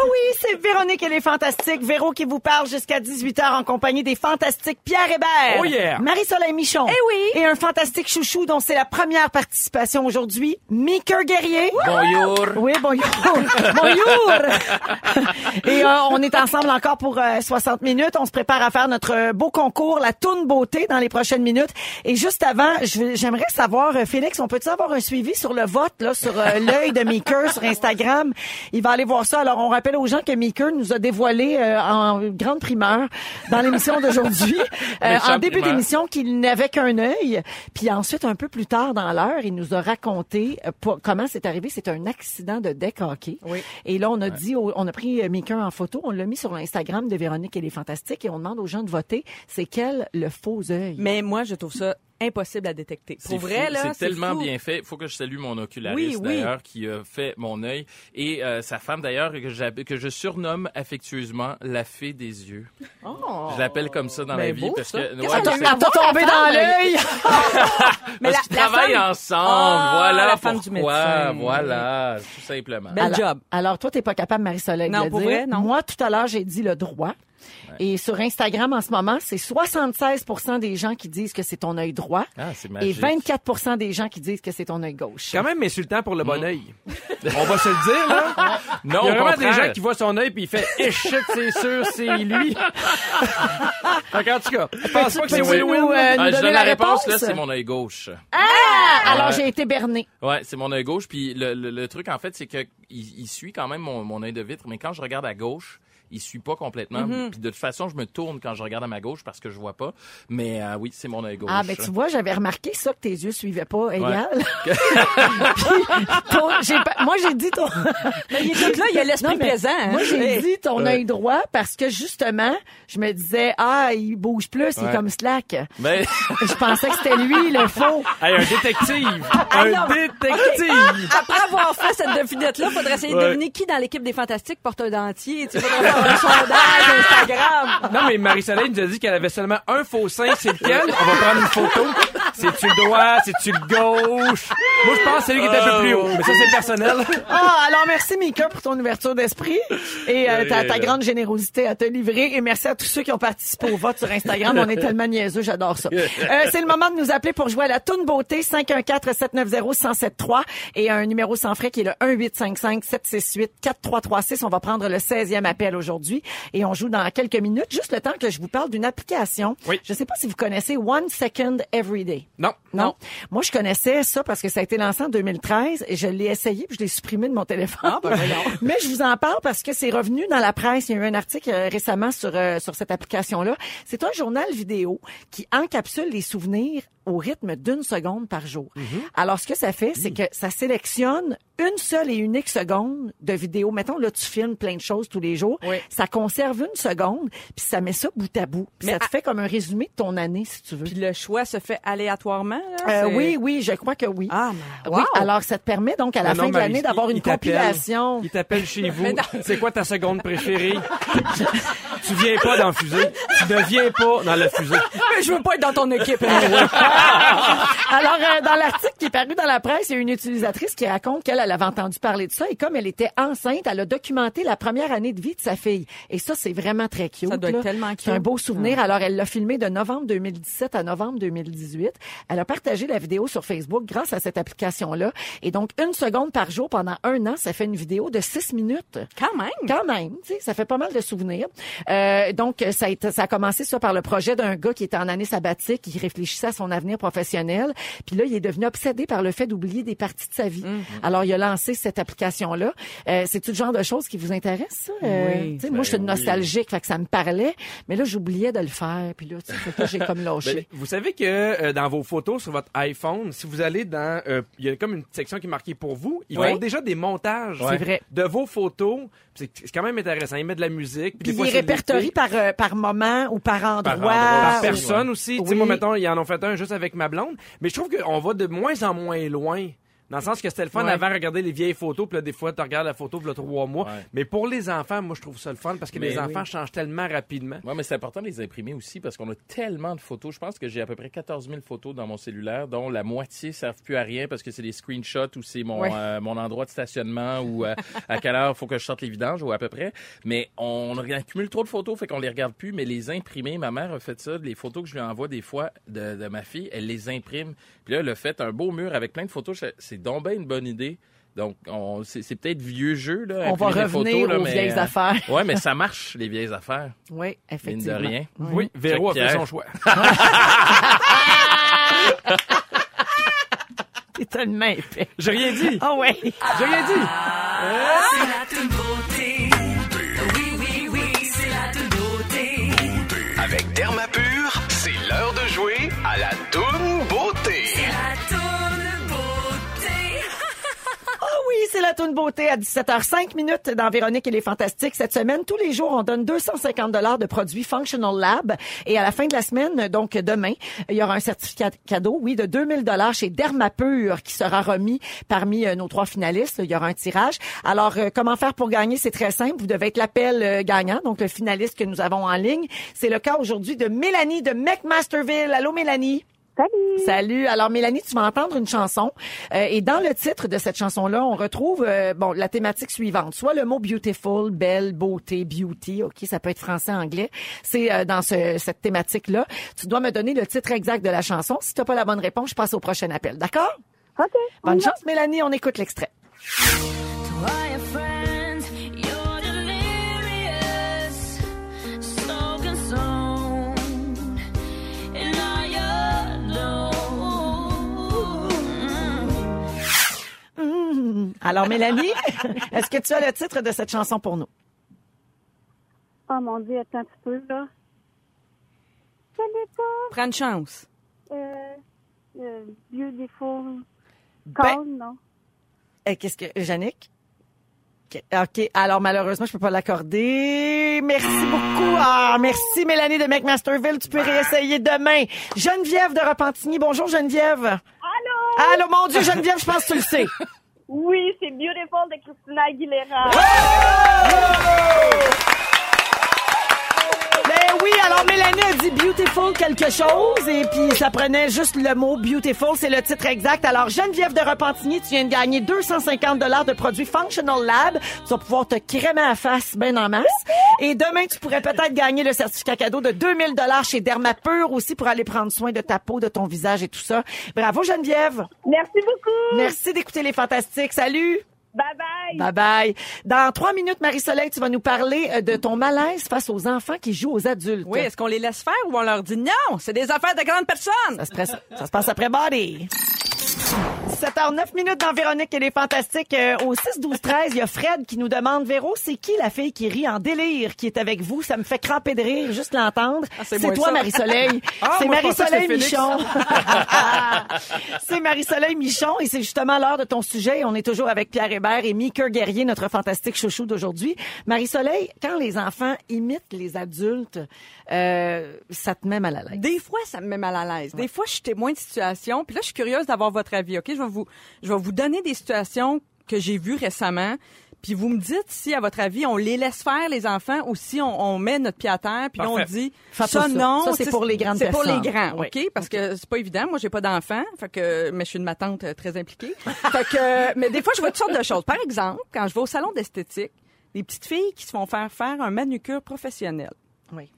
Oh oui, c'est Véronique et les Fantastiques. Véro qui vous parle jusqu'à 18h en compagnie des Fantastiques Pierre Hébert. Oh yeah. Marie-Soleil Michon. Eh oui. Et un fantastique chouchou dont c'est la première participation aujourd'hui, Meeker Guerrier. Bonjour. Oui, bonjour. bonjour. Et euh, on est ensemble encore pour euh, 60 minutes. On se prépare à faire notre euh, beau concours, la toune beauté, dans les prochaines minutes. Et juste avant, j'aimerais savoir, euh, Félix, on peut-tu avoir un suivi sur le vote, là, sur euh, l'œil de Meeker sur Instagram? Il va aller voir ça. Alors, on rappelle aux gens que Meeker nous a dévoilé euh, en grande primeur dans l'émission d'aujourd'hui, euh, en début primeur. d'émission, qu'il n'avait qu'un œil. Puis ensuite, un peu plus tard dans l'heure, il nous a raconté euh, comment c'est arrivé. C'est un accident de deck hockey. Oui. Et là, on a dit, on a pris euh, Meeker en photo, on l'a mis sur l'Instagram de Véronique et les Fantastiques et on demande aux gens de voter, c'est quel le faux œil? Mais moi, je trouve ça impossible à détecter. C'est Pour vrai, fou, là, c'est tellement fou. bien fait. Il faut que je salue mon oculariste Oui, oui. d'ailleurs qui a fait mon œil et euh, sa femme d'ailleurs que, je surnomme affectueusement la fée des yeux. Oh. Je l'appelle comme ça dans Mais la vie beau, parce ça. que Qu'est-ce ouais, que t'as tombé dans l'œil! Mais parce la- la travaillent femme- ensemble. Ah, voilà la femme du médecin. Voilà, tout simplement. Bel alors, job. Alors, toi, t'es pas capable, Marie-Soleil, de Non, le pour dire. vrai, non. Moi, tout à l'heure, j'ai dit le droit. Et sur Instagram, en ce moment, c'est 76% des gens qui disent que c'est ton œil droit Ah, c'est et magique. 24% des gens qui disent que c'est ton œil gauche. Quand même insultant pour le bon œil. On va se le dire, là. Non, Il y a vraiment des gens qui voient son œil puis il fait « Eh, shit, c'est sûr, c'est lui. » qu'en tout cas, je pense pas que c'est win-win. nous, euh, Ah, je donne la réponse, là, c'est mon œil gauche. Ah! Alors, j'ai été berné. Ouais, c'est mon œil gauche. Puis le, le, le truc, en fait, c'est que il, il suit quand même mon, mon œil de vitre, mais quand je regarde à gauche, il suit pas complètement. Mm-hmm. Puis de toute façon, je me tourne quand je regarde à ma gauche parce que je vois pas. Mais euh, oui, c'est mon œil gauche. Ah, ben tu vois, j'avais remarqué ça, que tes yeux suivaient pas égal. Ouais. Ton- moi, j'ai dit ton... Mais il est là, il y a l'esprit mais présent. hein. Moi, j'ai Hey. dit ton œil droit parce que justement, je me disais, ah, il bouge plus, il est Ouais. comme slack. Ben, Je pensais que c'était lui, le faux. Hey, un détective. Ah, un non. détective. Après avoir fait cette devinette-là, faudrait essayer de Ouais. deviner qui dans l'équipe des Fantastiques porte un dentier. Tu sais, un sondage Instagram. Non, mais Marie-Soleil nous a dit qu'elle avait seulement un faux sein. C'est lequel? On va prendre une photo. C'est-tu le droit? C'est-tu le gauche? Moi, je pense que c'est lui qui est un peu plus haut. Mais ça, c'est personnel. Ah, alors merci Mika pour ton ouverture d'esprit et euh, ta, ta Euh, grande générosité à te livrer et merci à tous ceux qui ont participé au vote sur Instagram. On est tellement niaiseux, j'adore ça. Euh, c'est le moment de nous appeler pour jouer à la Toune Beauté 514-790-1073 et un numéro sans frais qui est le 1-855-768-4336. On va prendre le 16e appel aujourd'hui et on joue dans quelques minutes. Juste le temps que je vous parle d'une application. Oui. Je sais pas si vous connaissez One Second Everyday. Non. Non? Moi, je connaissais ça parce que ça a été lancé en 2013 et je l'ai essayé puis je l'ai supprimé de mon téléphone. Mais je vous en parle parce que c'est revenu dans la presse. Il y a eu un article euh, récemment sur, euh, sur cette application-là. C'est un journal vidéo qui encapsule les souvenirs au rythme d'une seconde par jour. Alors, ce que ça fait, c'est que ça sélectionne une seule et unique seconde de vidéo. Mettons, là, tu filmes plein de choses tous les jours. Oui. Ça conserve une seconde, puis ça met ça bout à bout. Puis Mais ça te à- fait comme un résumé de ton année, si tu veux. Puis le choix se fait aléatoirement. là, Euh, oui, oui, je crois que oui. Ah, Oui, wow. alors ça te permet donc à la Non, non, fin de l'année d'avoir une il compilation. Il t'appelle chez vous. C'est quoi ta seconde préférée? tu viens pas dans la fusée. Tu ne viens pas dans la fusée. Mais je veux pas être dans ton équipe. Alors, euh, dans l'article qui est paru dans la presse, il y a une utilisatrice qui raconte qu'elle elle avait entendu parler de ça et comme elle était enceinte, elle a documenté la première année de vie de sa fille. Et ça, c'est vraiment très cute. Ça doit être tellement C'est un cute. beau souvenir. Alors, elle l'a filmé de novembre 2017 à novembre 2018. Elle a partagé la vidéo sur Facebook grâce à cette application-là. Et donc, une seconde par jour pendant un an, ça fait une vidéo de six minutes. Quand même? Quand même, tu sais, ça fait pas mal de souvenirs. Euh, donc, ça a, été- ça a commencé ça par le projet d'un gars qui était en année sabbatique, qui réfléchissait à son avenir professionnel. Puis là, il est devenu obsédé par le fait d'oublier des parties de sa vie. Alors, il a lancé cette application-là. Euh, C'est tout le genre de choses qui vous intéresse, ça? Euh, Oui. Tu sais, moi, je suis une nostalgique, fait que ça me parlait. Mais là, j'oubliais de le faire. Puis là, tu sais, j'ai comme lâché. Ben, vous savez que euh, dans vos photos sur votre iPhone, si vous allez dans, euh, il y a comme une section qui est marquée pour vous. Ils Oui. font déjà des montages. Vrai. De vos photos. C'est quand même intéressant. Ils mettent de la musique. Puis des fois, il c'est répertorie l'été. par, euh, par moment ou par endroit. endroit, par ou- personne aussi. Tu sais, Oui. moi, mettons, ils en ont fait un juste avec ma blonde. Mais je trouve qu'on va de moins en moins loin Dans le sens que c'était le fun Ouais. avant, regarder les vieilles photos, puis là, des fois, tu regardes la photo, puis là, trois mois. Ouais. Mais pour les enfants, moi, je trouve ça le fun parce que Mais les oui. enfants changent tellement rapidement. Ouais, mais c'est important de les imprimer aussi parce qu'on a tellement de photos. Je pense que j'ai à peu près 14 000 photos dans mon cellulaire, dont la moitié servent plus à rien parce que c'est des screenshots ou c'est mon, Ouais. euh, mon endroit de stationnement ou euh, à quelle heure faut que je sorte les vidanges ou à peu près. Mais on accumule trop de photos, fait qu'on les regarde plus. Mais les imprimer, ma mère a fait ça. Les photos que je lui envoie des fois de, de ma fille, elle les imprime. Puis là, elle a fait un beau mur avec plein de photos. Je- C'est donc bien une bonne idée. Donc, on- c'est c'est peut-être vieux jeu, là. On va revenir photos, là, aux mais, vieilles euh, affaires. Ouais, mais ça marche, les vieilles affaires. Oui, Mine de effectivement. rien. Oui, Véro a fait son choix. T'es tellement épais. J'ai rien dit. Ah ouais. J'ai rien dit. C'est la toute beauté. C'est la toune beauté à 17h05 minutes dans Véronique et les Fantastiques. Cette semaine, tous les jours, on donne 250 dollars de produits Functional Lab. Et à la fin de la semaine, donc demain, il y aura un certificat cadeau, oui, de 2000 dollars chez Dermapur qui sera remis parmi euh, nos trois finalistes. Il y aura un tirage. Alors, euh, comment faire pour gagner? C'est très simple. Vous devez être l'appel euh, gagnant, donc le finaliste que nous avons en ligne. C'est le cas aujourd'hui de Mélanie de McMasterville. Allô, Mélanie? Salut! Salut. Alors Mélanie, tu vas entendre une chanson euh, et dans le titre de cette chanson-là, on retrouve euh, bon la thématique suivante, soit le mot beautiful, belle, beauté, beauty, ok, ça peut être français, anglais. C'est euh, dans ce- cette thématique-là. Tu dois me donner le titre exact de la chanson. Si tu n'as pas la bonne réponse, je passe au prochain appel. D'accord? OK. on Bonne chance, Mélanie. On écoute l'extrait. Alors Mélanie, est-ce que tu as le titre de cette chanson pour nous? Oh mon Dieu, attends un petit peu, là. Je pas. Prends une chance. Euh, euh, beautiful. Ben- non? Euh, Qu'est-ce que OK. OK. Alors, malheureusement, je peux pas l'accorder. Merci beaucoup. Ah, merci, Mélanie de McMasterville. Tu peux réessayer demain. Geneviève de Repentigny. Bonjour, Geneviève. Allô? Allô, mon Dieu, Geneviève, je pense que tu le sais. Oui, c'est Beautiful de Christina Aguilera. Ben oui, alors Mélanie a dit beautiful quelque chose et puis ça prenait juste le mot beautiful, c'est le titre exact. Alors Geneviève de Repentigny, tu viens de gagner 250 dollars de produits Functional Lab. Tu vas pouvoir te crémer à la face ben en masse. Et demain, tu pourrais peut-être gagner le certificat cadeau de 2000 dollars chez Dermapur aussi pour aller prendre soin de ta peau, de ton visage et tout ça. Bravo Geneviève. Merci beaucoup. Merci d'écouter les fantastiques. Salut. Bye bye. Bye bye. Dans trois minutes, Marie-Soleil, tu vas nous parler euh, de ton malaise face aux enfants qui jouent aux adultes. Oui, est-ce qu'on les laisse faire ou on leur dit non, c'est des affaires de grandes personnes? Ça se, presse- ça se passe après Body. 7h09 minutes dans Véronique et les Fantastiques. Euh, au 6 12 13, il y a Fred qui nous demande Véro, c'est qui la fille qui rit en délire qui est avec vous? Ça me fait cramper de rire juste l'entendre. Ah, c'est toi. Marie-Soleil. Ah, c'est Marie-Soleil Michon. c'est Marie-Soleil Michon et c'est justement l'heure de ton sujet. On est toujours avec Pierre Hébert et Mika Guerrier, notre fantastique chouchou d'aujourd'hui. Marie-Soleil, quand les enfants imitent les adultes, euh, ça te met mal à l'aise. Des fois, ça me met mal à l'aise. Des fois, je suis témoin de situations. Puis là, je suis curieuse d'avoir votre avis. Ok, je vais vous, je vais vous donner des situations que j'ai vues récemment. Puis vous me dites si, à votre avis, on les laisse faire les enfants ou si on, on met notre pied à terre puis là, on dit Faites ça non. Ça, c'est pour les grandes C'est pour les personnes. grands, Oui. ok? Parce que c'est pas évident. Moi, j'ai pas d'enfant, fait que mais je suis une ma tante euh, très impliquée. fait que mais des fois, je vois toutes sortes de choses. Par exemple, quand je vais au salon d'esthétique, des petites filles qui se font faire faire un manucure professionnel. Oui.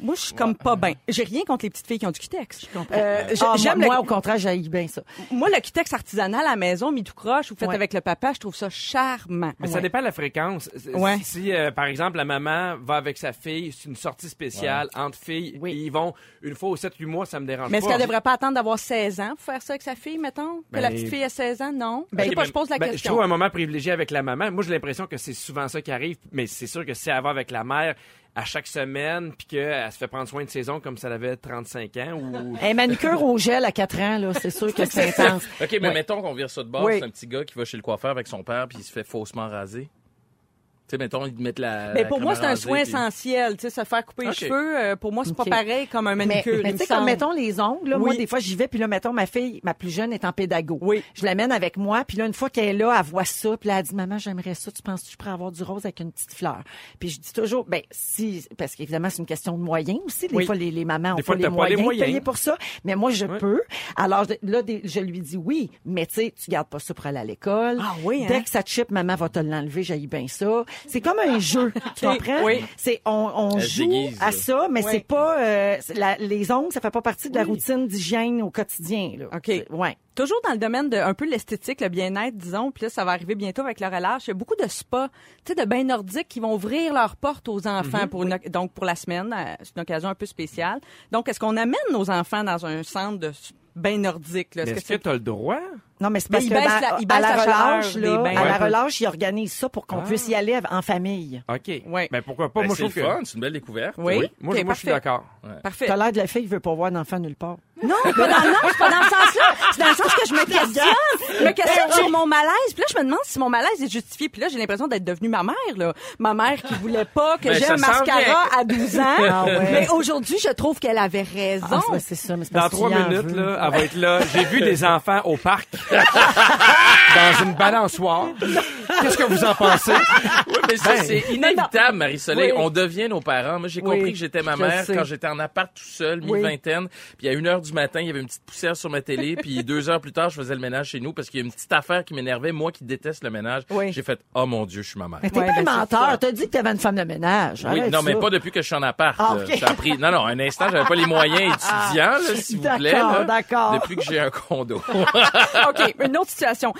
Moi, je suis comme pas bien. J'ai rien contre les petites filles qui ont du cutex. Euh, Ah, J'aime moi, le- moi, au contraire, j'haïs bien ça. moi, le cutex artisanal à la maison, mis tout croche ou fait Ouais. avec le papa, je trouve ça charmant. Mais ça dépend de la fréquence. Si- Ouais. Si, euh, par exemple, la maman va avec sa fille, c'est une sortie spéciale entre filles, Oui. ils vont une fois ou 7-8 mois, ça me dérange Mais est-ce pas. qu'elle devrait pas attendre d'avoir 16 ans pour faire ça avec sa fille, mettons? Que Ben, la petite fille a 16 ans? Non. Ben, je sais pas, je pose la Ben, Je question. trouve un moment privilégié avec la maman. Moi, j'ai l'impression que c'est souvent ça qui arrive, mais c'est sûr que si elle va avec la mère à chaque semaine, puis qu'elle se fait prendre soin de saison comme si elle avait 35 ans, ou... Un manucure au gel à 4 ans, là, c'est sûr que c'est intense. OK, mais Ouais. mettons qu'on vire ça de bord. Oui. C'est un petit gars qui va chez le coiffeur avec son père puis il se fait faussement raser. Sais, mettons, ils mettent la. Mais la pour moi, c'est un soin puis- essentiel. Tu sais, se faire couper Ok. les cheveux, euh, pour moi, c'est Ok. pas pareil comme un manicure. mais tu sais, me comme mettons les ongles, là, moi, des fois, j'y vais, puis là, mettons, ma fille, ma plus jeune est en pédago. Oui. Je l'amène avec moi, puis là, une fois qu'elle est là, elle voit ça, puis là, elle dit, maman, j'aimerais ça, tu penses que je pourrais avoir du rose avec une petite fleur? Puis je dis toujours, ben, si, parce qu'évidemment, c'est une question de moyens aussi. Des Oui. fois, les, les mamans ont Des pas les pas moyens, les moyens. de payer pour ça. Mais moi, je peux. Alors, là, des- je lui dis oui, mais tu sais, tu gardes pas ça pour aller à l'école. Ah oui, hein? Dès que ça te chip, maman va te l'enlever, j'ai bien ça. C'est comme un jeu, tu comprends? oui. C'est, on, on joue déguise, à ça, mais Oui. c'est pas, euh, la- les ongles, ça fait pas partie de la routine d'hygiène au quotidien, là. OK. Ouais. Toujours dans le domaine de un peu l'esthétique, le bien-être, disons, puis là, ça va arriver bientôt avec le relâche. Il y a beaucoup de spas, tu sais, de bains nordiques qui vont ouvrir leurs portes aux enfants pour une, donc pour la semaine. euh, C'est une occasion un peu spéciale. Donc, est-ce qu'on amène nos enfants dans un centre de bain nordique? Là? Mais Est-ce Est-ce que que tu as le droit? Non, mais c'est Mais parce il que baisse la- il à baisse la la chaleur relâche, des là, bains. à la relâche, ils organisent ça pour qu'on Ah. puisse y aller en famille. OK. Ouais. Ben pourquoi pas? Ben, moi, c'est je le trouve que... fun, c'est une belle découverte. Oui. Moi, Ok, je- moi, je suis parfait. d'accord. Parfait. T'as l'air de la fille qui veut pas voir d'enfant nulle part. Non, pas dans, non, c'est pas dans le sens-là. C'est dans le sens que je me questionne. Je me questionne sur mon malaise? Puis là, je me demande si mon malaise est justifié. Puis là, j'ai l'impression d'être devenue ma mère, là. Ma mère qui voulait pas que Ben, j'aie un mascara à 12 ans. Ah ouais. Mais aujourd'hui, je trouve qu'elle avait raison. Ah, c'est ça, mais c'est Dans trois minutes, là, elle va être là. J'ai vu des enfants au parc dans une balançoire. Qu'est-ce que vous en pensez? Oui, mais ça, Ben. c'est inévitable, Marie-Soleil. Oui. On devient nos parents. Moi, j'ai Oui, compris que j'étais ma mère quand j'étais en appart tout seul, Oui. mi-vingtaine. Puis à une heure du matin, il y avait une petite poussière sur ma télé. Puis deux heures plus tard, je faisais le ménage chez nous parce qu'il y a une petite affaire qui m'énervait. Moi qui déteste le ménage, Oui. j'ai fait « Oh mon Dieu, je suis ma mère ». Mais t'es Ouais, pas ben, un menteur. T'as dit que t'avais une femme de ménage. Oui, Arrête non, mais pas depuis que je suis en appart. Ah. Ça a pris... Non, non, un instant, j'avais pas les moyens étudiants, là, s'il vous plaît. D'accord, d'accord. Depuis que j'ai un condo. OK, une autre situation.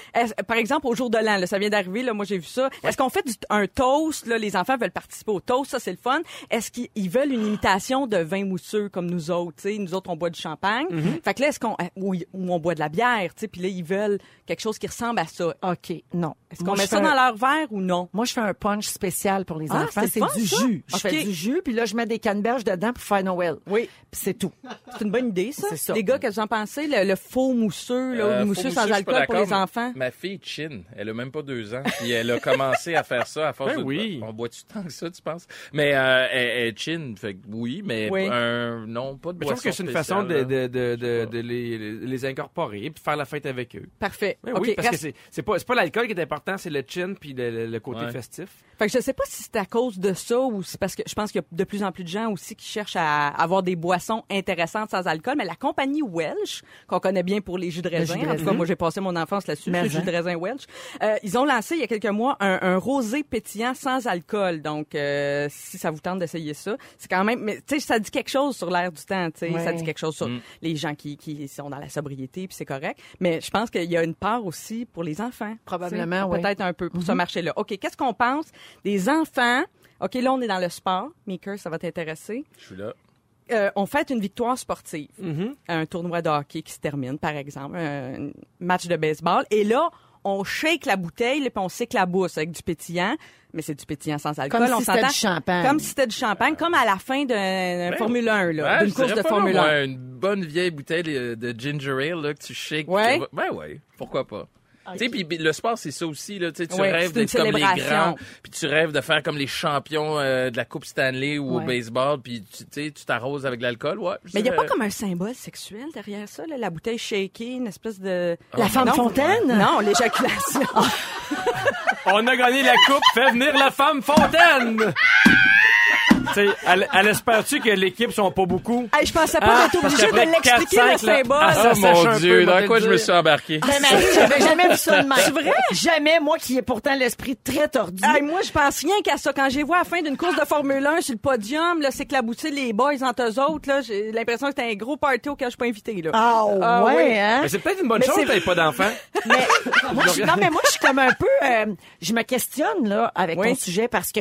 Par exemple, au jour de l'an, là, ça vient d'arriver, là, moi j'ai vu ça. Est-ce qu'on fait du- un toast, là, les enfants veulent participer au toast, ça c'est le fun. Est-ce qu'ils ils veulent une imitation de vin mousseux comme nous autres, tu sais, nous autres on boit du champagne. Fait que là est-ce qu'on euh, ou, ou on boit de la bière, tu sais, puis là ils veulent quelque chose qui ressemble à ça. OK, non. Est-ce qu'on met je ça dans leur verre ou non? Moi, je fais un punch spécial pour les Ah, enfants. c'est du ça? jus. Je OK. fais du jus, puis là, je mets des canneberges dedans pour faire Noël. Oui. Puis c'est tout. C'est une bonne idée ça. C'est ça. Les gars, qu'est-ce que vous en pensez? Le, le faux mousseux là, Euh, le mousseux sans je alcool pour les enfants? Ma fille Chin, elle a même pas deux ans, puis elle a commencé à faire ça à force Ben de. oui. On boit du temps que ça, tu penses? Mais euh, elle, elle Chin, fait que oui, mais Oui. un non, pas de Mais je trouve que c'est une façon de, les incorporer puis faire la fête avec eux. Parfait. Ben oui, parce que reste- c'est c'est pas c'est pas l'alcool qui est important, c'est le chin puis le, le- le côté Ouais. festif. Fait que je sais pas si c'est à cause de ça ou c'est parce que je pense qu'il y a de plus en plus de gens aussi qui cherchent à avoir des boissons intéressantes sans alcool. Mais la compagnie Welsh, qu'on connaît bien pour les jus de raisin, jus de en tout cas moi j'ai passé mon enfance là-dessus, le jus hein. de raisin Welsh, euh, ils ont lancé il y a quelques mois un, un rosé pétillant sans alcool. Donc euh, si ça vous tente d'essayer ça, c'est quand même, mais tu sais ça dit quelque chose sur l'air du temps, tu sais, Ouais. ça dit quelque chose sur les gens qui, qui sont dans la sobriété puis c'est correct. Mais je pense qu'il y a une part aussi pour les enfants, Probablement, oui. peut-être un peu pour ce marché-là. Ok, qu'est-ce qu'on pense des enfants? OK, là, on est dans le sport. Maker, ça va t'intéresser. Je suis là. Euh, on fête une victoire sportive. Mm-hmm. Un tournoi de hockey qui se termine, par exemple. Un match de baseball. Et là, on shake la bouteille, puis on s'éclabousse avec du pétillant. Mais c'est du pétillant sans alcool, Comme si on c'était du champagne. Comme si c'était du champagne, comme à la fin d'un d'un Formule 1, là, Ouais, d'une course de Formule non, 1. moi, une bonne vieille bouteille de, de ginger ale là, que tu shakes. Ouais. tu Ben ouais, pourquoi pas. Tu sais, puis le sport, c'est ça aussi. Là, tu Ouais, rêves d'être comme les grands, puis tu rêves de faire comme les champions euh, de la Coupe Stanley ou Ouais. au baseball, puis tu t'arroses avec l'alcool. Ouais, Mais il n'y a pas comme un symbole sexuel derrière ça, là, la bouteille shakée, une espèce de... La femme Non. fontaine? Non, l'éjaculation. On a gagné la coupe, fais venir la femme fontaine. Tu sais, elle, elle espère-tu que l'équipe sont pas beaucoup? Hey, je pensais pas Ah, d'être parce obligé de l'expliquer, 4-5, le symbole. ah, ça Oh mon Dieu, dans quoi je me suis embarqué? Mais Marie, j'avais jamais vu ça de même. C'est vrai? Jamais, moi qui ai pourtant l'esprit très tordu. Hey, moi, je pense rien qu'à ça. Quand j'ai vu à la fin d'une course de Formule 1 sur le podium, là, c'est éclabousser les boys entre eux autres, là, j'ai l'impression que c'était un gros party auquel je suis pas invité, là. Ah, Ah, ouais, oui. hein? Mais c'est peut-être une bonne Mais chose c'est- que pas d'enfant. Mais moi, je, non, mais moi, je suis comme un peu, euh, je me questionne là avec Oui. ton sujet parce que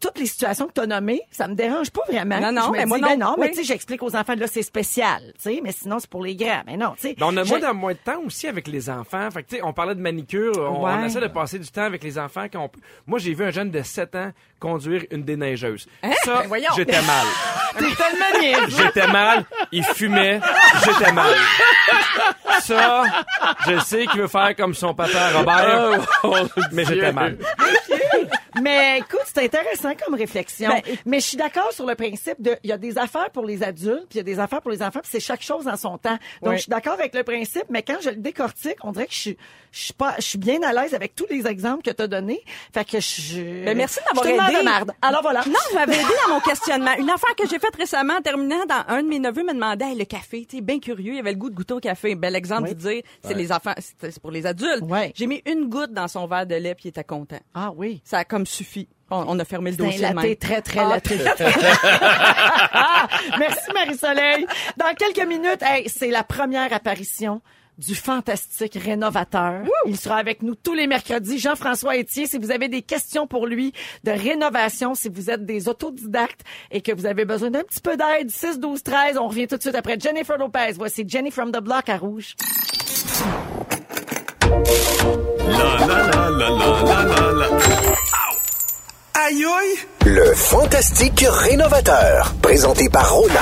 toutes les situations que tu as nommées, ça me dérange pas vraiment. Non, non, je me mais dis, moi ben non. non, mais Oui. tu sais, j'explique aux enfants là, c'est spécial, tu sais, mais sinon c'est pour les grands. Mais non, tu sais. Ben, on a je- moins de, moins de temps aussi avec les enfants. Fait que, tu sais, on parlait de manicure. On, Ouais. on essaie de passer du temps avec les enfants. Quand on. Moi, j'ai vu un jeune de 7 ans conduire une déneigeuse. Ça, Ben j'étais mal. T'es tellement niaiseux. J'étais mal. Il fumait. J'étais mal. Ça, je sais qu'il veut faire comme son papa Robert. Oh, mais j'étais mal. Mais écoute, c'est intéressant comme réflexion. Ben, mais je suis d'accord sur le principe de, il y a des affaires pour les adultes, puis il y a des affaires pour les enfants, puis c'est chaque chose en son temps. Donc, Oui. je suis d'accord avec le principe, mais quand je le décortique, on dirait que je suis, je suis pas, je suis bien à l'aise avec tous les exemples que tu as donnés. Fait que je. Ben, merci d'avoir aidé. de. Alors voilà. Non, vous m'avez aidé dans mon questionnement. Une affaire que j'ai faite récemment en terminant, dans un de mes neveux me demandait hey, le café, tu bien curieux, il avait le goût de goûter au café. Bel exemple Oui. de dire, c'est les enfants, c'est c'est pour les adultes. Ouais. J'ai mis une goutte dans son verre de lait puis il était content. Ah oui. Ça a comme suffi. On, on a fermé le dossier un très, très Ah. Merci, Marie-Soleil. Dans quelques minutes, hey, c'est la première apparition du fantastique rénovateur. Il sera avec nous tous les mercredis. Jean-François Etier, si vous avez des questions pour lui de rénovation, si vous êtes des autodidactes et que vous avez besoin d'un petit peu d'aide, 6, 12, 13, on revient tout de suite après Jennifer Lopez. Voici Jenny from the Block à Rouge. La la la Aïe aïe! Le fantastique rénovateur, présenté par Rona.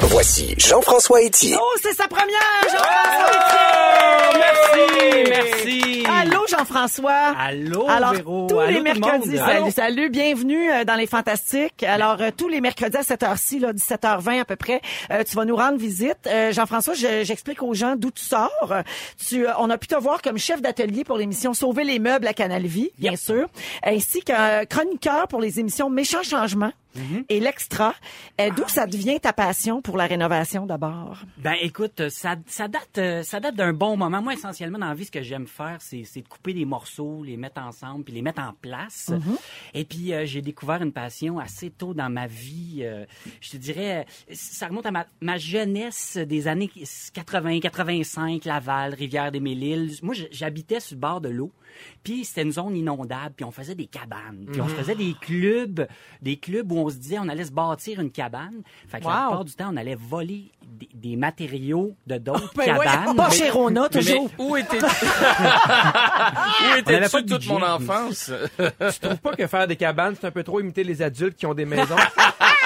Voici Jean-François Etier. Oh, c'est sa première, Jean-François Etier! Merci, merci. Allô, Jean-François. Allô, Alors, Véro. tous Allô, les tout le mercredis, monde. salut, salut, bienvenue euh, dans les Fantastiques. Alors, euh, tous les mercredis à cette heure-ci, là, 17h20 à peu près, euh, tu vas nous rendre visite. Euh, Jean-François, je- j'explique aux gens d'où tu sors. Tu, on a pu te voir comme chef d'atelier pour l'émission Sauver les meubles à Canal Vie, bien sûr, ainsi qu'un chroniqueur pour les émissions Méchants Mm-hmm. et l'Extra. Euh, d'où ça devient ta passion pour la rénovation d'abord? Ben écoute, ça, ça date euh, ça date d'un bon moment. Moi, essentiellement, dans la vie, ce que j'aime faire, c'est, de couper des morceaux, les mettre ensemble, puis les mettre en place. Et puis, euh, j'ai découvert une passion assez tôt dans ma vie. euh, je te dirais, euh, ça remonte à ma, ma jeunesse des années 80, 85, Laval, Rivière-des-Mille-Îles. Moi, j'habitais sur le bord de l'eau. Puis c'était une zone inondable, puis on faisait des cabanes, puis on se faisait des clubs, des clubs où on se disait on allait se bâtir une cabane. Fait que la plupart du temps, on allait voler des, des matériaux de d'autres ben ouais. cabanes. Pas chez Rona, Mais toujours. où était où toute mon enfance? Tu trouves pas que faire des cabanes, c'est un peu trop imiter les adultes qui ont des maisons?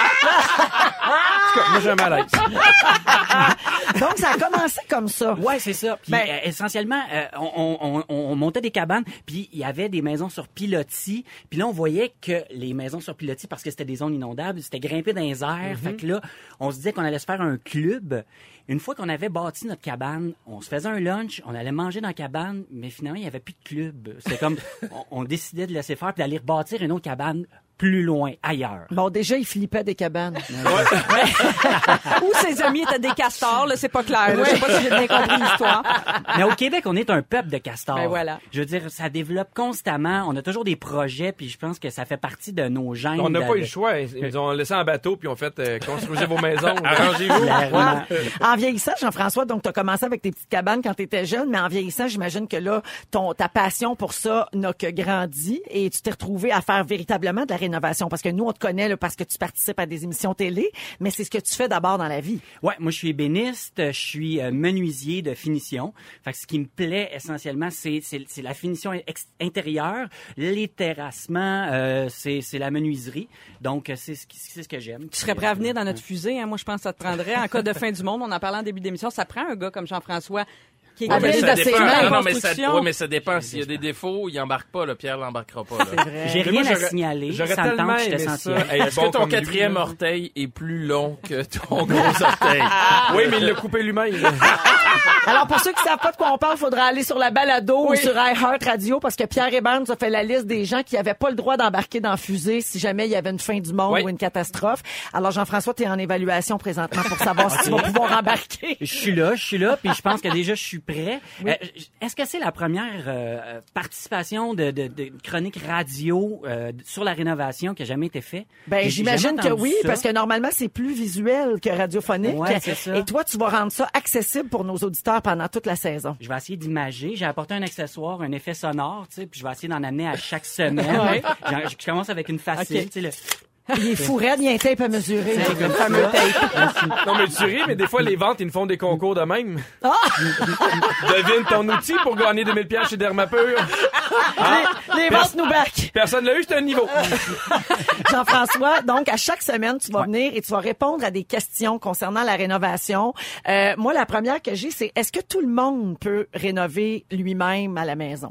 En tout cas, moi, j'ai un malaise. Donc, ça a commencé comme ça. Ouais, c'est ça. Puis Ben- euh, essentiellement, euh, on, on- on- on montait des cabanes, puis il y avait des maisons sur pilotis. Puis là, on voyait que les maisons sur pilotis, parce que c'était des zones inondables, c'était grimpé dans les airs. Fait que là, on se disait qu'on allait se faire un club. Une fois qu'on avait bâti notre cabane, on se faisait un lunch, on allait manger dans la cabane, mais finalement, il n'y avait plus de club. C'est comme, on, on décidait de laisser faire, puis d'aller rebâtir une autre cabane plus loin, ailleurs. Bon, déjà, il flippait des cabanes. Ou ses amis étaient des castors, là, c'est pas clair. là. Je sais pas si j'ai bien compris l'histoire. Mais au Québec, on est un peuple de castors. Ben voilà. Je veux dire, ça développe constamment. On a toujours des projets, puis je pense que ça fait partie de nos gènes. On n'a de- pas eu le choix. Ils nous ont laissé en bateau, puis on fait euh, construisez vos maisons. Arrangez-vous. Clairement. En vieillissant, Jean-François, donc tu as commencé avec tes petites cabanes quand tu étais jeune, mais en vieillissant, j'imagine que là, ton ta passion pour ça n'a que grandi et tu t'es retrouvé à faire véritablement de la rénovation parce que nous on te connaît là, parce que tu participes à des émissions télé, mais c'est ce que tu fais d'abord dans la vie. Ouais, moi je suis ébéniste, je suis euh, menuisier de finition. Fait que ce qui me plaît essentiellement, c'est la finition intérieure, les terrassements, euh, c'est la menuiserie. Donc euh, c'est ce qui- c'est ce que j'aime. Tu serais prêt à venir dans notre fusée, hein? Moi, je pense que ça te prendrait. En cas de fin du monde, on en parlait en début d'émission, ça prend un gars comme Jean-François qui est Ah, capable mais de ça ses dépend. mains, Non, non, mais ça, ouais, mais ça dépend. S'il y a des défauts, il embarque pas. Le Pierre l'embarquera pas. là. J'ai Mais rien moi, à signaler. J'aurais Ça me tellement essentiel. ça. être Est-ce bon que ton quatrième là. orteil est plus long que ton gros orteil? Oui, mais il l'a coupé lui-même. Alors pour ceux qui savent pas de quoi on parle, faudra aller sur la balado ou sur iHeart Radio parce que Pierre Hébert nous a fait la liste des gens qui avaient pas le droit d'embarquer dans la fusée si jamais il y avait une fin du monde Oui. ou une catastrophe. Alors Jean-François, tu es en évaluation présentement pour savoir si tu vas pouvoir embarquer. Je suis là, je suis là, puis je pense que déjà je suis prêt. Euh, Est-ce que c'est la première euh, participation de, de, de chronique radio euh, sur la rénovation qui a jamais été fait Ben, j'imagine que oui, ça. parce que normalement, c'est plus visuel que radiophonique. Ouais, c'est ça. Et toi, tu vas rendre ça accessible pour nos auditeurs pendant toute la saison. Je vais essayer d'imager. J'ai apporté un accessoire, un effet sonore, tu sais, puis je vais essayer d'en amener à chaque semaine. J'en- Je commence avec une facile, tu sais, le- Il est fou raide, il y a un tape à mesurer. le fameux tape. Non, mais tu ris, mais des fois, les ventes, ils nous font des concours de même. Devine ton outil pour gagner 2000 pièces chez Dermapur. Les ventes nous back. Personne l'a eu, c'est un niveau. Jean-François, donc à chaque semaine, tu vas venir et tu vas répondre à des questions concernant la rénovation. Euh, moi, la première que j'ai, c'est est-ce que tout le monde peut rénover lui-même à la maison?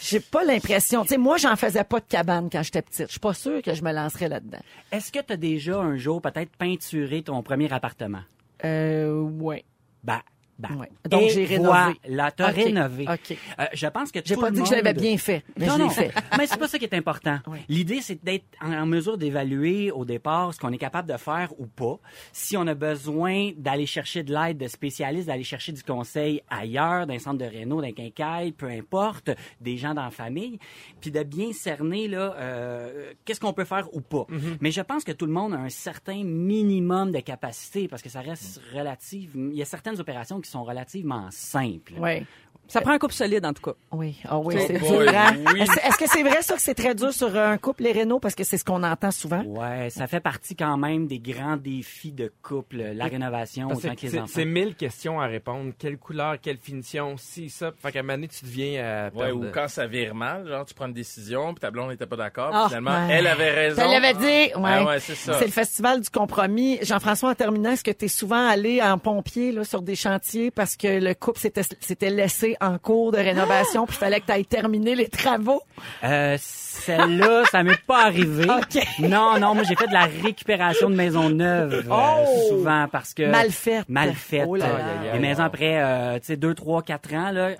J'ai pas l'impression. Tu sais, moi, j'en faisais pas de cabane quand j'étais petite. Je suis pas sûre que je me lancerais là-dedans. Est-ce que tu as déjà un jour peut-être peinturé ton premier appartement? Euh, ouais. Ben, Ouais. Donc, j'ai rénové. Voilà, t'as rénové. Ok. Euh, je pense que J'ai tout pas le dit que je l'avais monde- bien fait, mais non, je non. fait. Mais c'est pas ça qui est important. L'idée, c'est d'être en, en mesure d'évaluer au départ ce qu'on est capable de faire ou pas. Si on a besoin d'aller chercher de l'aide de spécialistes, d'aller chercher du conseil ailleurs, d'un centre de réno, d'un quincaille, peu importe, des gens dans la famille, puis de bien cerner là, euh, qu'est-ce qu'on peut faire ou pas. Mm-hmm. Mais je pense que tout le monde a un certain minimum de capacité parce que ça reste relative. Il y a certaines opérations qui sont relativement simples. Ouais. Ça prend un couple solide, en tout cas. Oui, ah oui, Oh c'est dur. hein? oui. Est-ce est-ce que c'est vrai ça que c'est très dur sur un couple les rénaux parce que c'est ce qu'on entend souvent? Ouais, ça fait partie quand même des grands défis de couple, la rénovation Parce autant que que les c'est- enfants. C'est mille questions à répondre. Quelle couleur, quelle finition, si, ça. Fait qu'à un moment donné, tu deviens à Ouais, perdre ou quand ça vire mal, genre tu prends une décision, puis ta blonde n'était pas d'accord, Ah, puis finalement ouais. elle avait raison. Je l'avais dit, ouais. Ah ouais, c'est ça. C'est le festival du compromis. Jean-François, en terminant, est-ce que tu es souvent allé en pompier là, sur des chantiers parce que le couple s'était s'était laissé en cours de rénovation puis il fallait que tu ailles terminer les travaux? Euh, celle-là, ça m'est pas arrivé. Non, non, moi j'ai fait de la récupération de maisons neuves euh, Oh! souvent parce que Mal faite. mal faites. Oh là là. Euh, Des maisons après, euh, tu sais, deux, trois, quatre ans là, euh,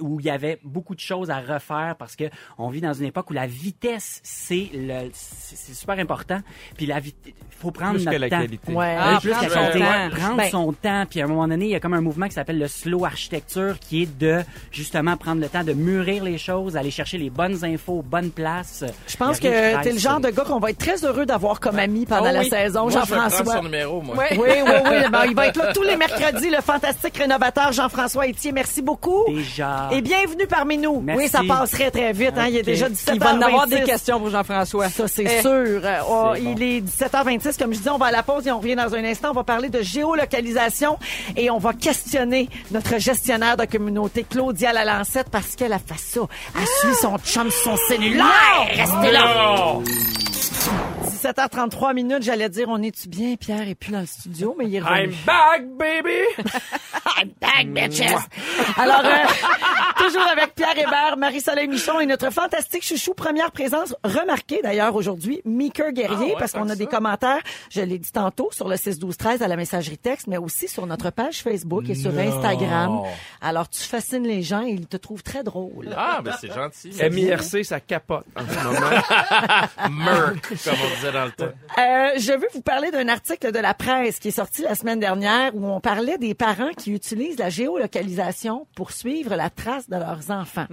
où il y avait beaucoup de choses à refaire parce que on vit dans une époque où la vitesse c'est le, c'est super important. Puis la vitesse, faut prendre Plus que notre la temps. qualité. Ouais. Ah, plus prendre son temps. Prendre Ben- son temps. Puis à un moment donné, il y a comme un mouvement qui s'appelle le slow architecture, qui est de justement prendre le temps de mûrir les choses, aller chercher les bonnes infos, bonnes places. Je pense que tu es le genre de gars qu'on va être très heureux d'avoir comme ami pendant Oh la saison, je Jean-François. son numéro, moi. Oui, oui, oui. Ben, il va être là tous les mercredis, le fantastique rénovateur Jean-François Etier. Merci beaucoup. Déjà. Et bienvenue parmi nous. Merci. Oui, ça passerait très vite. Hein. Il est déjà 17h26. Il va en avoir des questions pour Jean-François. Ça, c'est Eh. sûr. Euh, oh, bon. Il est 17h26. Comme je dis, on va à la pause et on revient dans un instant. On va parler de géolocalisation et on va questionner notre gestionnaire de communauté, Claudia Lalancette, parce qu'elle a fait ça. Elle suit son chum sur son cellulaire. Restez là. 17h33 minutes. J'allais dire, on est-tu bien? Pierre est plus dans le studio, mais il est revenu. I'm back, baby! I'm back, bitches! Alors, euh, toujours avec Pierre Hébert, Marie-Soleil Michon et notre fantastique chouchou, première présence remarquée d'ailleurs aujourd'hui, Mika Guerrier, Ah ouais, parce qu'on a que des commentaires, je l'ai dit tantôt, sur le 6-12-13 à la messagerie texte, mais aussi sur notre page Facebook et sur Instagram. Alors, tu fascines les gens et ils te trouvent très drôle. Ah, ben c'est gentil. MIRC, ça capote en ce moment. Merc, comme on disait dans le temps. Euh, je veux vous parler d'un article de la presse qui est sorti la semaine dernière où on parlait des parents qui utilisent la géolocalisation pour suivre la trace de leurs enfants.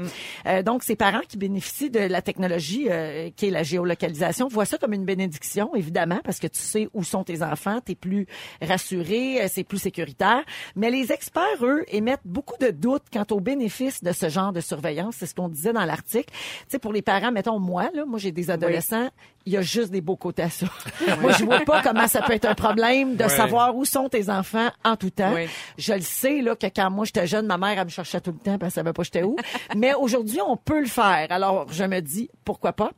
Euh, donc, ces parents qui bénéficient de la technologie euh, qui est la géolocalisation voient ça comme une bénédiction, évidemment, parce que tu sais où sont tes enfants, tu es plus rassuré, euh, c'est plus sécuritaire. Mais les experts, eux, émettent beaucoup de doutes quant aux bénéfices de ce genre de surveillance. C'est ce qu'on disait dans l'article. Tu sais, pour les parents, mettons moi, là, moi j'ai des adolescents, il y a juste des beaux côtés à ça. moi, je vois pas comment ça peut être un problème de savoir où sont tes enfants en tout temps. Je le sais là que quand moi j'étais jeune, ma mère elle me cherchait tout le temps parce qu'elle savait pas j'étais où. Mais aujourd'hui, on peut le faire. Alors je me dis pourquoi pas?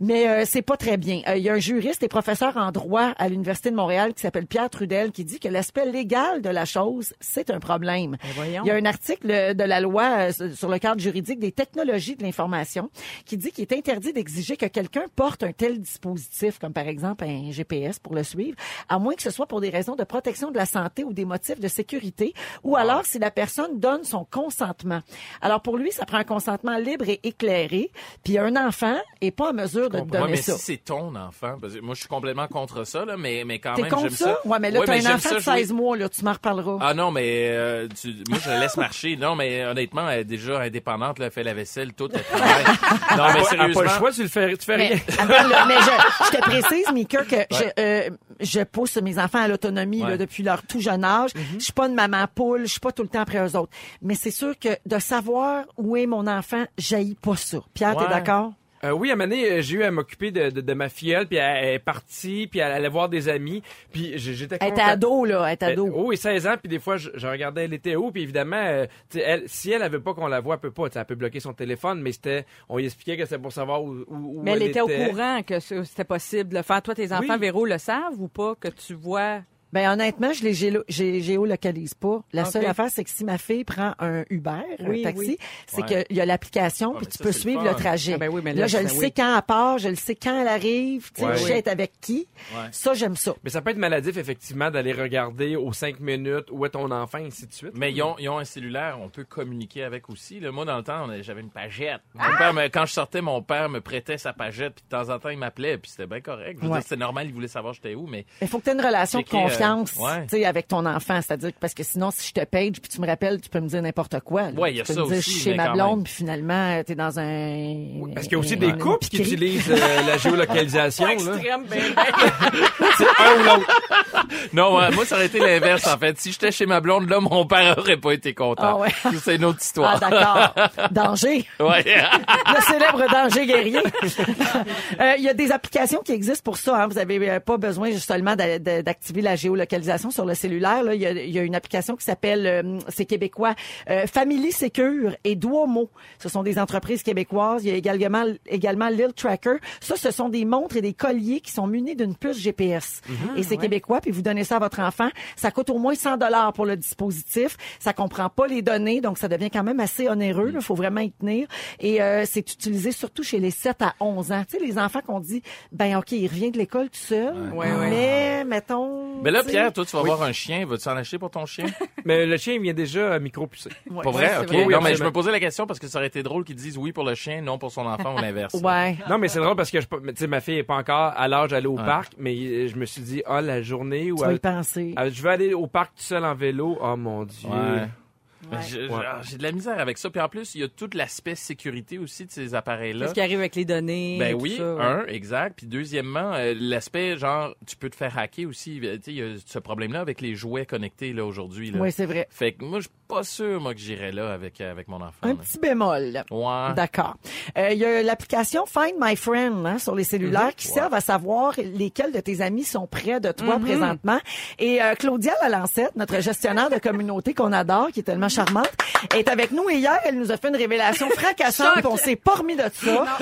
Mais euh, c'est pas très bien. Euh, Il y a un juriste et professeur en droit à l'université de Montréal qui s'appelle Pierre Trudel qui dit que l'aspect légal de la chose c'est un problème. voyons. Il y a un article de la loi euh, sur le cadre juridique des technologies de l'information qui dit qu'il est interdit d'exiger que quelqu'un porte un tel dispositif, comme par exemple un GPS pour le suivre, à moins que ce soit pour des raisons de protection de la santé ou des motifs de sécurité, ou alors si la personne donne son consentement. Alors pour lui, ça prend un consentement libre et éclairé, puis un enfant est pas en mesure de te Ouais, donner mais ça. si c'est ton enfant, parce que moi je suis complètement contre ça, là, mais, mais quand T'es même contre j'aime ça? ça? Ouais, mais là, Ouais, t'as un enfant ça de jouer- 16 mois, là, tu m'en reparleras. Ah non, mais euh, tu, moi je la laisse marcher. Non, mais honnêtement, elle est déjà indépendante, là, elle fait la vaisselle, tout, elle travaille. Non, mais Elle sérieusement. pas le choix, tu le fais, tu fais Mais, rien. attends, là, mais je, je te précise, Mika, que je, euh, je pousse mes enfants à l'autonomie Ouais. depuis leur tout jeune âge. Je suis pas une maman poule, je suis pas tout le temps après eux autres. Mais c'est sûr que de savoir où est mon enfant, jaillit pas ça. Pierre, t'es d'accord? Euh, oui, à un moment donné, euh, j'ai eu à m'occuper de, de, de ma filleule, puis elle, elle est partie, puis elle allait voir des amis, puis j'étais Elle était ado, là, elle était Euh, ado. oh, oui, 16 ans, puis des fois, je, je regardais, elle était où, puis évidemment, euh, elle, si elle avait pas qu'on la voit, elle peut pas, elle peut bloquer son téléphone, mais c'était, on lui expliquait que c'était pour savoir où, où, Mais elle était au courant que c'était possible de le faire. Toi, tes enfants, Oui. Véro, le savent ou pas que tu vois Ben honnêtement, je les gélo- géolocalise pas. La seule affaire, c'est que si ma fille prend un Uber, Oui, un taxi, oui. c'est Ouais. qu'il y a l'application, Ouais, puis tu ça, peux le suivre le trajet. Ah ben oui, mais là, là, je ça, le oui. sais quand elle part, je le sais quand elle arrive, tu sais, Ouais. je sais être avec qui. Ouais. Ça, j'aime ça. Mais ça peut être maladif, effectivement, d'aller regarder aux cinq minutes où est ton enfant, ainsi de suite. Mais ils ont, ils ont un cellulaire, on peut communiquer avec aussi. Là, moi, dans le temps, j'avais une pagette. Mon Ah! père me- quand je sortais, mon père me prêtait sa pagette, puis de temps en temps, il m'appelait, puis c'était bien correct. Je veux Ouais. dire, c'était normal, il voulait savoir j'étais où, mais Il faut que tu aies une relation de euh, confiance ouais. tu sais, avec ton enfant. C'est-à-dire parce que sinon, si je te page puis tu me rappelles, tu peux me dire n'importe quoi. là. Ouais, il y a tu peux ça me dire, aussi, je suis chez ma blonde, puis finalement, tu es dans un... Parce qu'il y a aussi un- des couples qui utilisent euh, la géolocalisation. Extrême, ben, C'est un ou l'autre. non, ouais, moi, ça aurait été l'inverse, en fait. Si j'étais chez ma blonde, là, mon père aurait pas été content. Ah ouais. C'est une autre Ah, histoire. d'accord. Danger. ouais. le célèbre danger guerrier. Euh, Il y a des applications qui existent pour ça. hein. Vous avez euh, pas besoin juste seulement d'a- d'a- d'activer la géolocalisation sur le cellulaire. là. Il y a, il y a une application qui s'appelle, euh, c'est québécois, euh, Family Secure et Duomo. Ce sont des entreprises québécoises. Il y a également, également Lil Tracker. Ça, ce sont des montres et des colliers qui sont munis d'une puce GPS. et c'est québécois. Puis vous donnez ça à votre enfant. Ça coûte au moins 100 dollars pour le dispositif. Ça comprend pas les données, donc ça devient quand même assez onéreux. Il faut vraiment y tenir. Et euh, c'est utilisé surtout chez les 7 à 11 ans. Tu sais, les enfants qu'on dit, ben OK, il revient de l'école tout seul, Ouais, ouais. mais mettons... Mais là, Pierre, toi, tu vas avoir un chien. Vas-tu en acheter pour ton chien? Mais le chien il vient déjà euh, micro-pucé. ouais, Pas ouais, vrai? OK. vrai. non, mais je me posais la question parce que ça aurait été drôle qu'ils disent oui pour le chien, non pour son enfant ou l'inverse. Ouais. Non, mais c'est drôle parce que je, tu sais, ma fille est pas encore à l'âge d'aller au Ouais. parc, mais euh, je me suis dit, ah, la journée où Tu vas y elle- penser. elle- je vais aller au parc tout seul en vélo. Oh mon Dieu. Ouais. Mais J'ai Ouais. de la misère avec ça. Puis en plus, il y a tout l'aspect sécurité aussi de ces appareils-là. Qu'est-ce qui arrive avec les données? Ben oui, ça, ouais. un, exact. Puis deuxièmement, euh, l'aspect, genre, tu peux te faire hacker aussi. Euh, Tu sais, il y a ce problème-là avec les jouets connectés, là, aujourd'hui. là. Oui, c'est vrai. Fait que moi, je suis pas sûr, moi, que j'irais là avec, euh, avec mon enfant. Un là. petit bémol. Ouais. D'accord. Euh, Il y a l'application Find My Friend hein, sur les cellulaires qui servent à savoir lesquels de tes amis sont près de toi présentement. Et euh, Claudia Lalancette, notre gestionnaire de communauté qu'on adore, qui est tellement charmante, est avec nous. Et hier, elle nous a fait une révélation fracassante. on s'est pas remis de ça.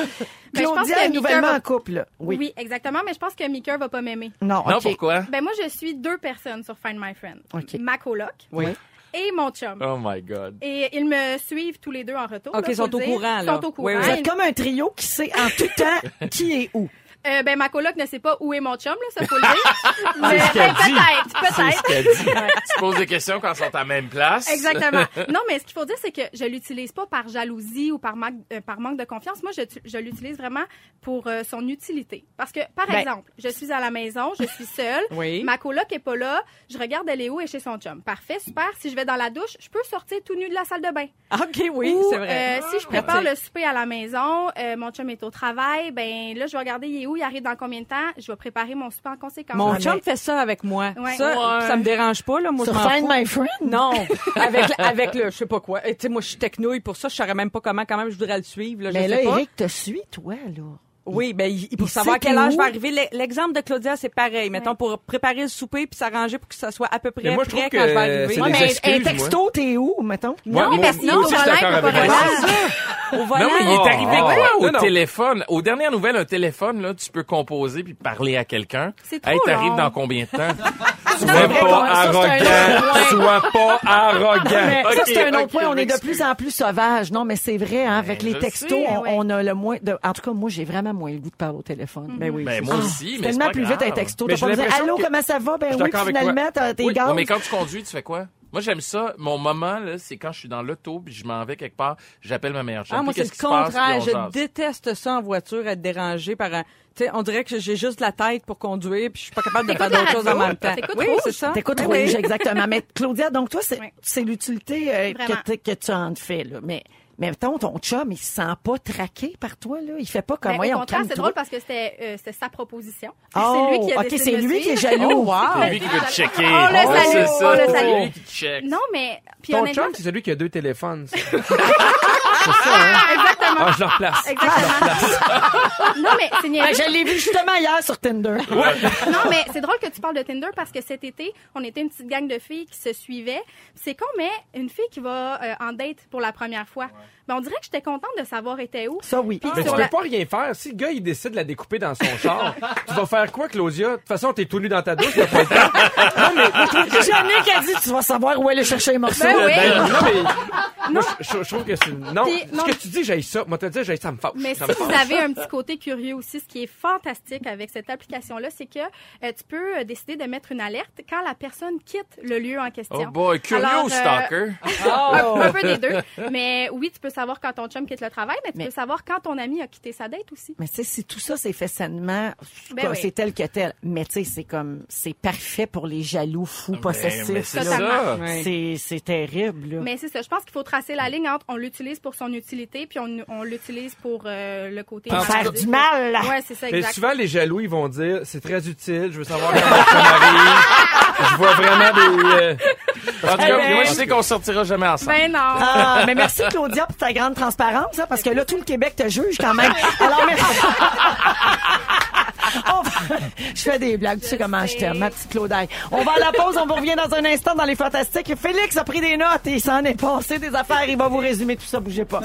Ben, Claudia est nouvellement va- en couple. Oui. Oui. exactement, mais je pense que Mika va pas m'aimer. Non, Non, pourquoi? Ben moi, je suis deux personnes sur Find My Friend. OK. Ma coloc Oui. et mon chum. Oh my God. Et ils me suivent tous les deux en retour. OK, là, ils sont au courant, Ils là. sont au courant. Oui, oui. Vous êtes comme un trio qui sait en tout temps qui est où. Euh, ben, ma coloc ne sait pas où est mon chum, là, ça faut le dire. Mais, ce qu'elle ben, dit. peut-être, C'est peut-être. ce dit. tu poses des questions quand ils sont à la même place. Exactement. Non, mais ce qu'il faut dire, c'est que je l'utilise pas par jalousie ou par, manque- euh, par manque de confiance. Moi, je, je l'utilise vraiment pour euh, son utilité. Parce que, par Ben- exemple, je suis à la maison, je suis seule, Oui. ma coloc est pas là, je regarde elle est où et chez son chum. Parfait, super. Si je vais dans la douche, je peux sortir tout nu de la salle de bain. OK, oui, Ou, c'est vrai. euh, si je prépare le souper à la maison, euh, mon chum est au travail, ben là, je vais regarder il est où, il arrive dans combien de temps, je vais préparer mon souper en conséquence. Mon Ah, chum mais- fait ça avec moi. Ouais. Ça, Ouais. ça me dérange pas, là. Moi, Sur je Find. My Friend? Non, avec, avec le, je sais pas quoi. Et Tu sais, moi, je suis technouille pour ça. Je saurais même pas comment, quand même, je voudrais le suivre, là. Je Mais sais là, pas. Eric te suit, toi, là. Oui, ben, il- pour Il savoir quel âge où. va arriver. L'e- L'exemple de Claudia, c'est pareil. Mettons, pour préparer le souper puis s'arranger pour que ça soit à peu près Mais moi, je prêt quand que je vais arriver. c'est Ouais, mais excuses, un texto, t'es où, mettons? Moi- non, mais sinon, moi au aussi, je suis volant, pas. Au volant, Non, mais il est Oh, arrivé oh, quoi non, au non. téléphone? Aux dernières nouvelles, un téléphone, là, tu peux composer puis parler à quelqu'un. C'est trop Hey, t'arrives dans combien de temps? Sois pas arrogant. Sois pas arrogant. Ça, c'est un autre point. On est de plus en plus sauvage. Non, mais c'est vrai, hein, avec Ben, les textos, on, a le moins de... En tout cas, moi, j'ai vraiment moins le goût de parler au téléphone. Ben oui. Ben, moi aussi, C'est mais c'est tellement plus vite un texto. T'as pas besoin, Allô, que- comment ça va? Ben oui, finalement, t'as tes Oui, gaz. mais quand tu conduis, tu fais quoi? Moi, j'aime ça. Mon moment, là, c'est quand je suis dans l'auto puis je m'en vais quelque part, j'appelle ma meilleure chum. Ah, moi, c'est qu'est-ce le qui se passe, contraire. Je déteste ça en voiture, être dérangé par un. Tu sais, on dirait que j'ai juste la tête pour conduire, puis je suis pas capable de faire d'autres choses en même temps. Oui, c'est ça. T'écoutes Oui. rouge, exactement. Mais Claudia, donc toi, c'est l'utilité euh, que tu en fais. Là. Mais, mais mettons, ton chum, il se sent pas traqué par toi. Là. Il fait pas comme, Ben, voyons, au contraire, c'est drôle parce que c'était euh, c'était sa proposition. Oh, c'est lui qui a OK, c'est lui qui est jaloux. Oh, wow. C'est lui qui veut te checker. On le Ouais, salue, c'est on ça. le C'est salue. lui qui te check. Non, mais puis Ton honnêtement, chum, c'est celui qui a deux téléphones. ça. c'est ça, hein? exactement. Ah, je le replace. Exactement. non, mais c'est Ben, niaiseux. je l'ai vu justement hier sur Tinder. Non, mais c'est drôle que tu parles de Tinder parce que cet été, on était une petite gang de filles qui se suivaient. C'est con, mais une fille qui va euh, en date pour la première fois. Yeah. Ben, on dirait que j'étais contente de savoir était où. Ça, oui. Puis Mais tu peux la- pas rien faire. Si le gars, il décide de la découper dans son char, tu vas faire quoi, Claudia? De toute façon, t'es tout nu dans ta douche, t'as pas le temps. Non, mais moi, je trouve que... Jannick a dit, tu vas savoir où aller chercher les morceaux. Ben oui. Ben, non, mais... Moi, je, trouve que c'est... Non, Puis, ce non. que tu dis, j'ai ça. Moi, te dire, j'ai ça me fâche. Mais si Ça vous avez un petit côté curieux aussi, ce qui est fantastique avec cette application-là, c'est que euh, tu peux euh, décider de mettre une alerte quand la personne quitte le lieu en question. Oh boy, curieux Alors, ou euh, stalker? un, un peu des deux. Mais oui, tu peux savoir quand ton chum quitte le travail, mais tu Mais- peux savoir quand ton ami a quitté sa date aussi. Mais tu sais, si tout ça, c'est fait sainement, Ben comme oui. c'est tel que tel. Mais tu sais, c'est comme, c'est parfait pour les jaloux fous possessifs. mais c'est là. Ça. C'est, c'est terrible, là. Mais c'est ça. Je pense qu'il faut tracer la ligne entre on l'utilise pour son utilité, puis on, on l'utilise pour euh, le côté. Pour faire du mal. Ouais, c'est ça, Mais exact. souvent, les jaloux, ils vont dire, c'est très utile, je veux savoir comment ça m'arrive. Je vois vraiment des... euh, En tout cas, ben- moi, je sais qu'on sortira jamais ensemble. Ben non. Ah, mais merci Claudia pour ta grande transparence, hein, parce que là, tout le Québec te juge quand même. Alors, merci. Va- Je fais des blagues, tu sais comment je t'aime, ma petite Claudaille. On va à la pause, on vous revient dans un instant dans les Fantastiques. Félix a pris des notes et il s'en est passé des affaires. Il va vous résumer tout ça, bougez pas.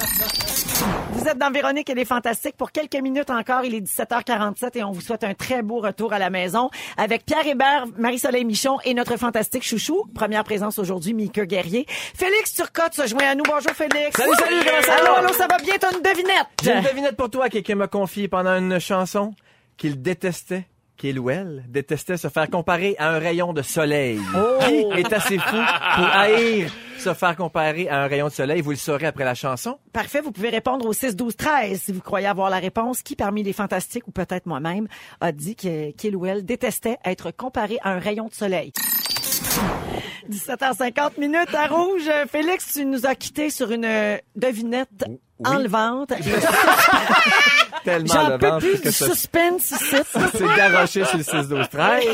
Vous êtes dans Véronique et les Fantastiques. Pour quelques minutes encore, il est 17h47 et on vous souhaite un très beau retour à la maison avec Pierre Hébert, Marie-Soleil Michon et notre fantastique chouchou. Première présence aujourd'hui, Mika Guerrier. Félix Turcotte se joint à nous. Bonjour Félix. Salut, salut, comment ça Allô, va? allô, ça va bien? T'as une devinette? J'ai une devinette pour toi. Quelqu'un m'a confié pendant une chanson qu'il détestait, qu'il ou elle détestait se faire comparer à un rayon de soleil. Qui est assez fou pour haïr se faire comparer à un rayon de soleil? Vous le saurez après la chanson. Parfait, vous pouvez répondre au 6 12 13 si vous croyez avoir la réponse. Qui parmi les fantastiques ou peut-être moi-même a dit que qu'il ou elle détestait être comparé à un rayon de soleil? 17h50 minutes à rouge. Félix, tu nous as quittés sur une devinette enlevante. Tellement J'en de peux ventre plus que du ça- suspense ici. C'est garoché sur le 6 12 13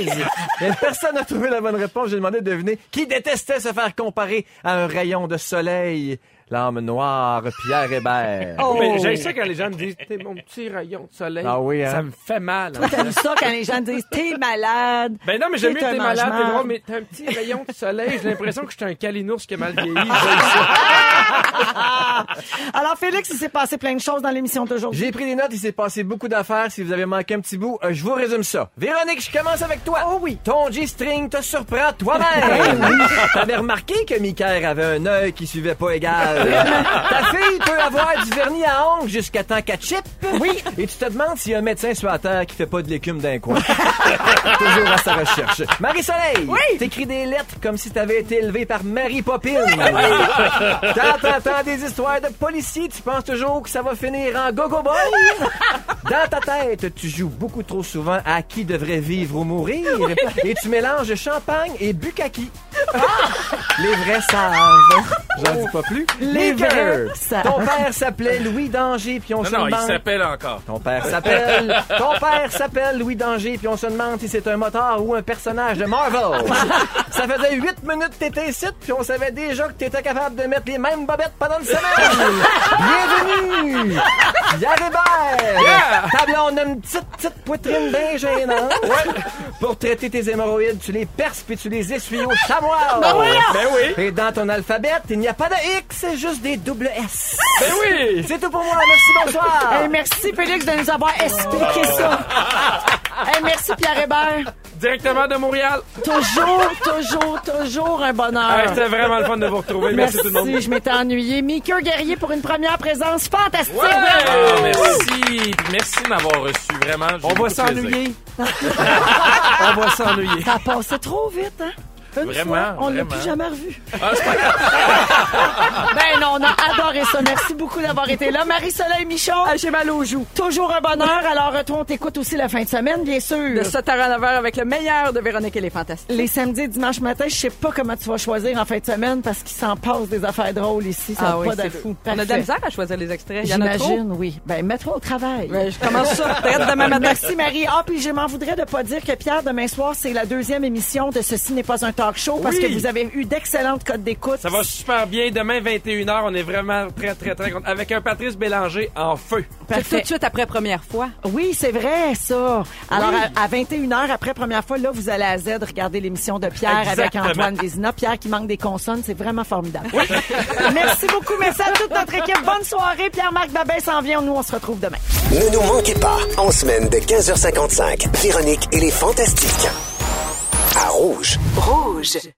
Mais personne n'a trouvé la bonne réponse. J'ai demandé de deviner qui détestait se faire comparer à un rayon de soleil. L'âme noire, Pierre Hébert. Oh. Mais j'ai ça quand les gens me disent, t'es mon petit rayon de soleil. Ah oui, hein? Ça me fait mal. Toi, t'aimes ça quand les gens disent t'es malade. Ben non, mais j'aime mieux T'es que t'es un malade, t'es drôle, mais t'as un petit rayon de soleil. J'ai l'impression que je suis un calinours qui a mal vieilli. J'aime ça. Alors, Félix, il s'est passé plein de choses dans l'émission d'aujourd'hui. J'ai pris des notes, il s'est passé beaucoup d'affaires. Si vous avez manqué un petit bout, euh, je vous résume ça. Véronique, je commence avec toi. Oh oui. Ton G-string te surprend toi-même. T'avais remarqué que Mikael avait un œil qui suivait pas égal. Ta fille peut avoir du vernis à ongles jusqu'à temps qu'elle chip. Oui. Et tu te demandes s'il y a un médecin sur la terre qui fait pas de l'écume d'un coin. Toujours à sa recherche. Marie-Soleil. Oui. T'écris des lettres comme si t'avais été élevé par Marie Popine. Quand t'entends des histoires de policiers, tu penses toujours que ça va finir en go-go boy. Dans ta tête, tu joues beaucoup trop souvent à qui devrait vivre ou mourir et tu mélanges champagne et bukkake. Les vrais savent. J'en dis pas plus. Les savent. Ton père s'appelait Louis Danger puis on Non, se non, il demande... s'appelle encore. Ton père s'appelle. Ton père s'appelle Louis Danger, puis on se demande si c'est un moteur ou un personnage de Marvel. Ça faisait huit minutes que t'étais ici, puis on savait déjà que t'étais capable de mettre les mêmes bobettes pendant une semaine. Bienvenue! Pierre Hébert! Ta blonde a une petite, petite poitrine bien gênante. Pour traiter tes hémorroïdes, tu les perces puis tu les essuies au chamois. Ben oui. Et dans ton alphabet, il n'y a pas de X, c'est juste des double S. Ben oui. C'est tout pour moi. Merci, bonsoir. Hey, merci Félix de nous avoir expliqué ça. Hey, merci Pierre Hébert. Directement de Montréal. Toujours, toujours, toujours un bonheur. C'était vraiment le fun de vous retrouver. Merci, tout le monde. je m'étais ennuyé. Mika Guerrier pour une première présence fantastique. Ouais. Ah, merci. Puis merci de m'avoir reçu. Vraiment. On va s'ennuyer. On va s'ennuyer. Ça a passé trop vite, hein? Une Vraiment, fois, on l'a vraiment. plus jamais revu. Ah, c'est pas grave. Ben non, on a adoré ça. Merci beaucoup d'avoir été là. Marie-Soleil Michon. J'ai mal aux joues. Toujours un bonheur. Alors, toi, on t'écoute aussi la fin de semaine, bien sûr. De 7h à 9h avec le meilleur de Véronique et les Fantastiques. Les samedis et dimanches matin, je sais pas comment tu vas choisir en fin de semaine parce qu'il s'en passe des affaires drôles ici. Ça Ah oui, pas fou. On a de la misère à choisir les extraits. J'imagine, oui. Ben, mets-toi au travail. Ben, je commence ça. Demain matin. Merci, Marie. Ah, puis je m'en voudrais de pas dire que Pierre, demain soir, c'est la deuxième émission de Ceci n'est pas un talk talk show parce Oui. que vous avez eu d'excellentes codes d'écoute. Ça va super bien. Demain, 21h, on est vraiment très, très, très content. Avec un Patrice Bélanger en feu. C'est tout de suite après première fois. Oui, c'est vrai, ça. Alors, à, 21h, après première fois, là, vous allez à Z regarder l'émission de Pierre Exactement. avec Antoine Vézina. Pierre qui manque des consonnes, c'est vraiment formidable. merci beaucoup. Merci à toute notre équipe. Bonne soirée. Pierre-Marc Babin s'en vient. Nous, on se retrouve demain. Ne nous manquez pas, en semaine de 15h55, Véronique et les Fantastiques. À Rouge. Rouge.